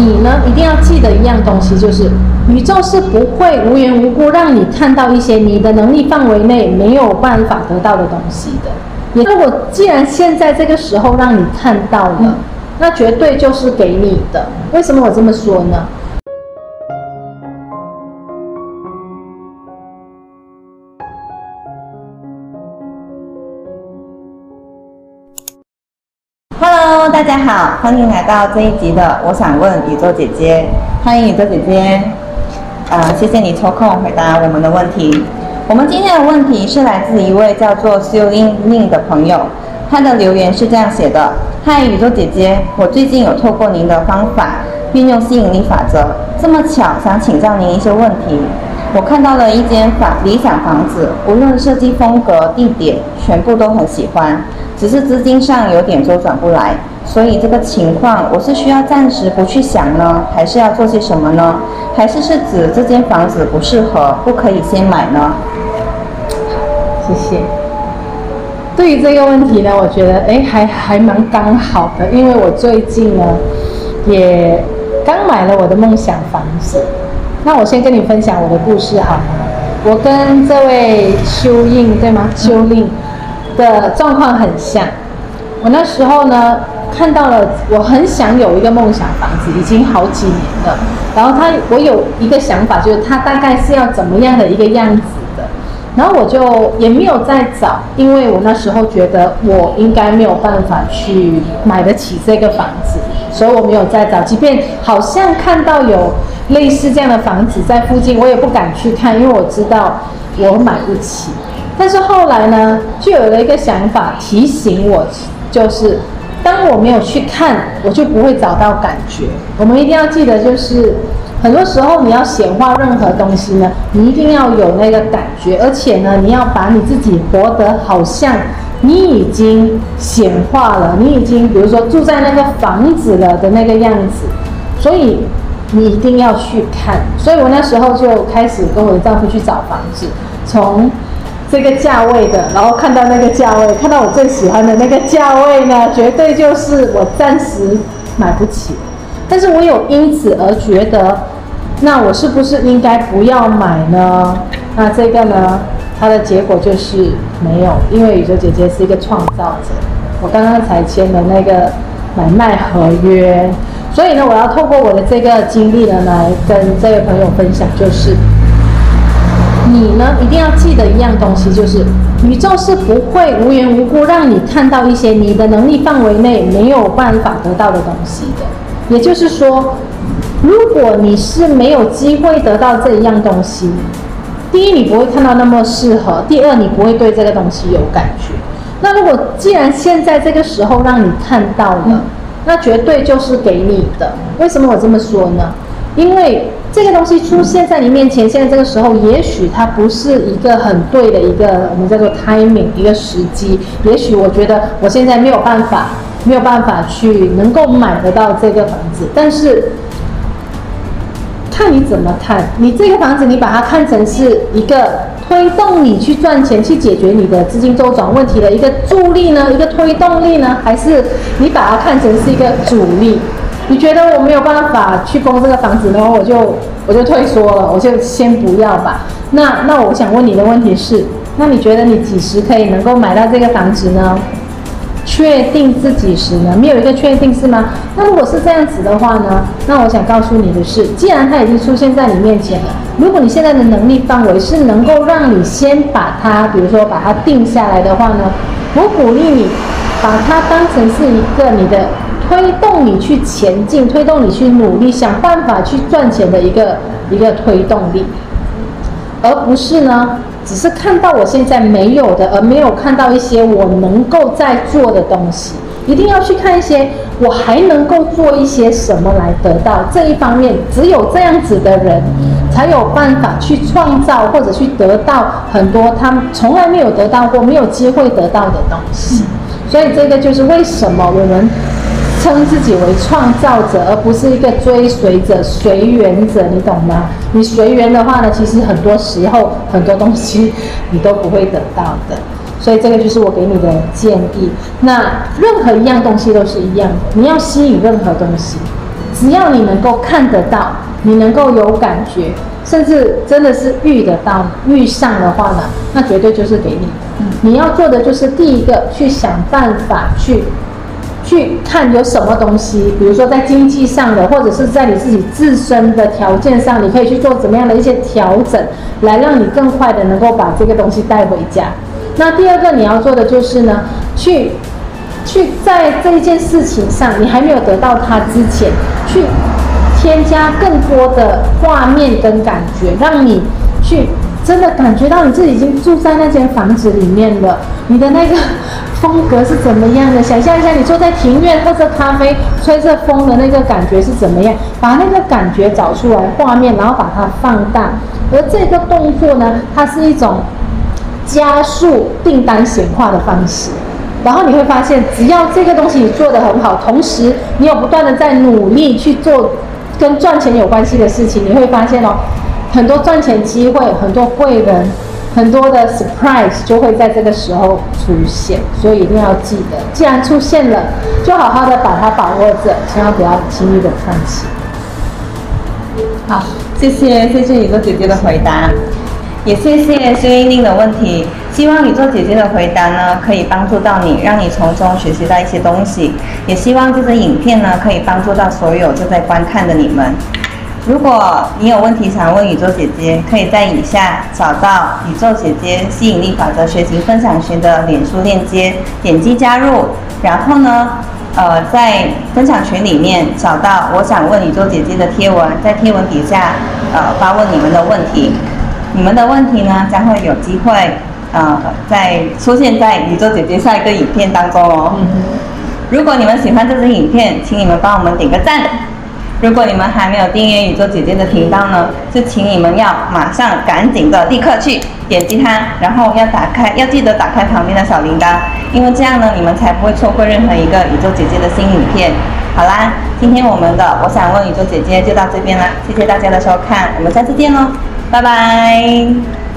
你呢，一定要记得一样东西，就是宇宙是不会无缘无故让你看到一些你的能力范围内没有办法得到的东西的。也如果既然现在这个时候让你看到了，那绝对就是给你的。为什么我这么说呢？大家好，欢迎来到这一集的《我想问宇宙姐姐》，欢迎宇宙姐姐，呃，谢谢你抽空回答我们的问题。我们今天的问题是来自一位叫做修英宁的朋友，他的留言是这样写的：嗨，宇宙姐姐，我最近有透过您的方法运用吸引力法则，这么巧想请教您一些问题。我看到了一间房理想房子，无论设计风格、地点，全部都很喜欢，只是资金上有点周转不来。所以这个情况，我是需要暂时不去想呢，还是要做些什么呢？还是是指这间房子不适合，不可以先买呢？谢谢。对于这个问题呢，我觉得哎，还还蛮刚好的，因为我最近呢，也刚买了我的梦想房子。那我先跟你分享我的故事好吗？我跟这位修印对吗？修令的状况很像。我那时候呢。看到了，我很想有一个梦想房子，已经好几年了。然后他，我有一个想法，就是他大概是要怎么样的一个样子的。然后我就也没有再找，因为我那时候觉得我应该没有办法去买得起这个房子，所以我没有再找。即便好像看到有类似这样的房子在附近，我也不敢去看，因为我知道我买不起。但是后来呢，就有了一个想法提醒我，就是。当我没有去看，我就不会找到感觉。我们一定要记得，就是很多时候你要显化任何东西呢，你一定要有那个感觉，而且呢，你要把你自己活得好像你已经显化了，你已经比如说住在那个房子了的那个样子，所以你一定要去看。所以我那时候就开始跟我的丈夫去找房子，从。这个价位的，然后看到那个价位，看到我最喜欢的那个价位呢，绝对就是我暂时买不起。但是我有因此而觉得，那我是不是应该不要买呢？那这个呢，它的结果就是没有，因为宇宙姐姐是一个创造者，我刚刚才签的那个买卖合约，所以呢，我要透过我的这个经历呢，来跟这位朋友分享，就是。你呢，一定要记得一样东西，就是宇宙是不会无缘无故让你看到一些你的能力范围内没有办法得到的东西的。也就是说，如果你是没有机会得到这一样东西，第一，你不会看到那么适合；第二，你不会对这个东西有感觉。那如果既然现在这个时候让你看到了，那绝对就是给你的。为什么我这么说呢？因为这个东西出现在你面前，现在这个时候，也许它不是一个很对的一个我们叫做 timing 一个时机。也许我觉得我现在没有办法，没有办法去能够买得到这个房子。但是看你怎么看，你这个房子，你把它看成是一个推动你去赚钱、去解决你的资金周转问题的一个助力呢，一个推动力呢，还是你把它看成是一个阻力？你觉得我没有办法去供这个房子，然后我就我就退缩了，我就先不要吧。那那我想问你的问题是，那你觉得你几时可以能够买到这个房子呢？确定自己时呢？没有一个确定是吗？那如果是这样子的话呢？那我想告诉你的是，既然它已经出现在你面前了，如果你现在的能力范围是能够让你先把它，比如说把它定下来的话呢，我鼓励你把它当成是一个你的。推动你去前进，推动你去努力，想办法去赚钱的一个一个推动力，而不是呢，只是看到我现在没有的，而没有看到一些我能够在做的东西。一定要去看一些我还能够做一些什么来得到这一方面。只有这样子的人，才有办法去创造或者去得到很多他们从来没有得到过、没有机会得到的东西。所以这个就是为什么我们。称自己为创造者，而不是一个追随者、随缘者，你懂吗？你随缘的话呢，其实很多时候很多东西你都不会得到的。所以这个就是我给你的建议。那任何一样东西都是一样的，你要吸引任何东西，只要你能够看得到，你能够有感觉，甚至真的是遇得到、遇上的话呢，那绝对就是给你。嗯，你要做的就是第一个，去想办法去去看有什么东西，比如说在经济上的，或者是在你自己自身的条件上，你可以去做怎么样的一些调整，来让你更快的能够把这个东西带回家。那第二个你要做的就是呢，去。去在这一件事情上，你还没有得到它之前，去添加更多的画面跟感觉，让你去真的感觉到你自己已经住在那间房子里面了。你的那个风格是怎么样的？想象一下，你坐在庭院喝着咖啡，吹着风的那个感觉是怎么样？把那个感觉找出来，画面，然后把它放大。而这个动作呢，它是一种加速订单显化的方式。然后你会发现，只要这个东西你做得很好，同时你有不断的在努力去做跟赚钱有关系的事情，你会发现哦，很多赚钱机会，很多贵人，很多的 surprise 就会在这个时候出现。所以一定要记得，既然出现了，就好好的把它把握着，千万不要轻易的放弃。好，谢谢谢谢宇宙姐姐的回答。也谢谢孙一宁的问题，希望宇宙姐姐的回答呢，可以帮助到你，让你从中学习到一些东西。也希望这支影片呢，可以帮助到所有正在观看的你们。如果你有问题想问宇宙姐姐，可以在以下找到宇宙姐姐吸引力法则学习分享群的脸书链接，点击加入，然后呢，呃，在分享群里面找到我想问宇宙姐姐的贴文，在贴文底下呃发问你们的问题。你们的问题呢，将会有机会，呃，在出现在宇宙姐姐下一个影片当中哦。嗯、如果你们喜欢这支影片，请你们帮我们点个赞。如果你们还没有订阅宇宙姐姐的频道呢，就请你们要马上赶紧的立刻去点击它，然后要打开，要记得打开旁边的小铃铛，因为这样呢，你们才不会错过任何一个宇宙姐姐的新影片。好啦，今天我们的我想问宇宙姐姐就到这边啦，谢谢大家的收看，我们下次见喽。拜拜。